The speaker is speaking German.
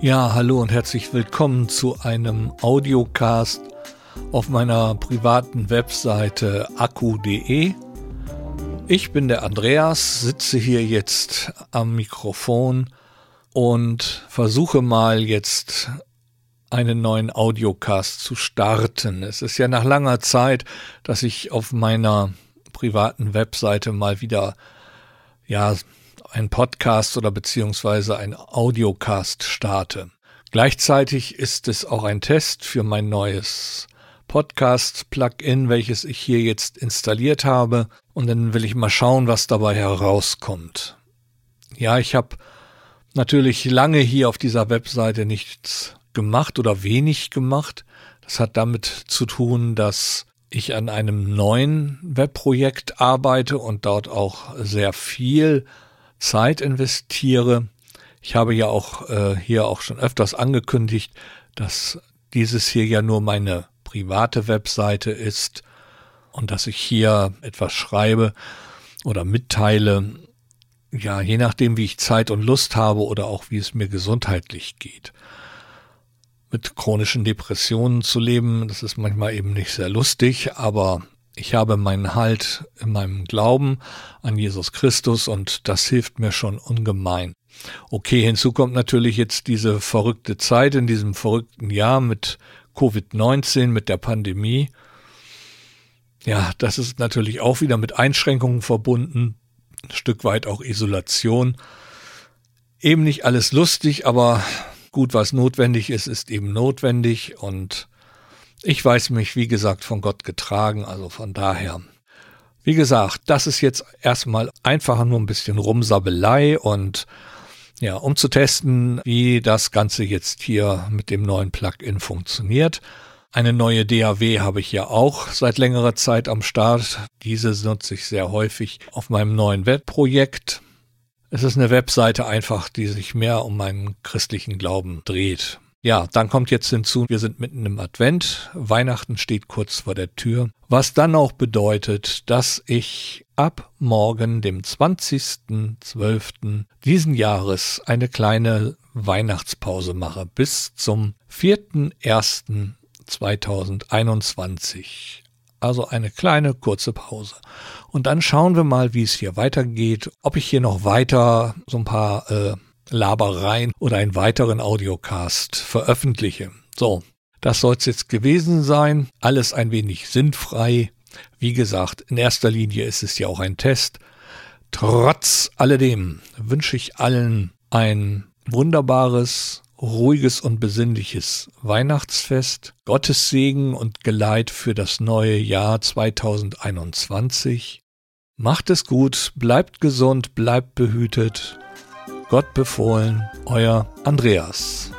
Ja, hallo und herzlich willkommen zu einem Audiocast auf meiner privaten Webseite akku.de. Ich bin der Andreas, sitze hier jetzt am Mikrofon und versuche mal jetzt einen neuen Audiocast zu starten. Es ist ja nach langer Zeit, dass ich auf meiner privaten Webseite mal wieder ja ein Podcast oder beziehungsweise ein Audiocast starte. Gleichzeitig ist es auch ein Test für mein neues Podcast-Plugin, welches ich hier jetzt installiert habe. Und dann will ich mal schauen, was dabei herauskommt. Ja, ich habe natürlich lange hier auf dieser Webseite nichts gemacht oder wenig gemacht. Das hat damit zu tun, dass ich an einem neuen Webprojekt arbeite und dort auch sehr viel Zeit investiere. Ich habe ja auch äh, hier auch schon öfters angekündigt, dass dieses hier ja nur meine private Webseite ist und dass ich hier etwas schreibe oder mitteile, ja, je nachdem, wie ich Zeit und Lust habe oder auch wie es mir gesundheitlich geht. Mit chronischen Depressionen zu leben, das ist manchmal eben nicht sehr lustig, aber ich habe meinen Halt in meinem Glauben an Jesus Christus und das hilft mir schon ungemein. Okay, hinzu kommt natürlich jetzt diese verrückte Zeit in diesem verrückten Jahr mit Covid-19, mit der Pandemie. Ja, das ist natürlich auch wieder mit Einschränkungen verbunden, ein Stück weit auch Isolation. Eben nicht alles lustig, aber gut, was notwendig ist, ist eben notwendig und ich weiß mich, wie gesagt, von Gott getragen, also von daher. Wie gesagt, das ist jetzt erstmal einfach nur ein bisschen Rumsabelei und ja, um zu testen, wie das Ganze jetzt hier mit dem neuen Plugin funktioniert. Eine neue DAW habe ich ja auch seit längerer Zeit am Start. Diese nutze ich sehr häufig auf meinem neuen Webprojekt. Es ist eine Webseite einfach, die sich mehr um meinen christlichen Glauben dreht. Ja, dann kommt jetzt hinzu, wir sind mitten im Advent, Weihnachten steht kurz vor der Tür, was dann auch bedeutet, dass ich ab morgen, dem 20.12. diesen Jahres, eine kleine Weihnachtspause mache bis zum 4.1.2021. Also eine kleine kurze Pause. Und dann schauen wir mal, wie es hier weitergeht, ob ich hier noch weiter so ein paar äh, Labereien oder einen weiteren Audiocast veröffentliche. So, das soll es jetzt gewesen sein. Alles ein wenig sinnfrei. Wie gesagt, in erster Linie ist es ja auch ein Test. Trotz alledem wünsche ich allen ein wunderbares, ruhiges und besinnliches Weihnachtsfest, Gottes Segen und Geleit für das neue Jahr 2021. Macht es gut, bleibt gesund, bleibt behütet. Gott befohlen, euer Andreas.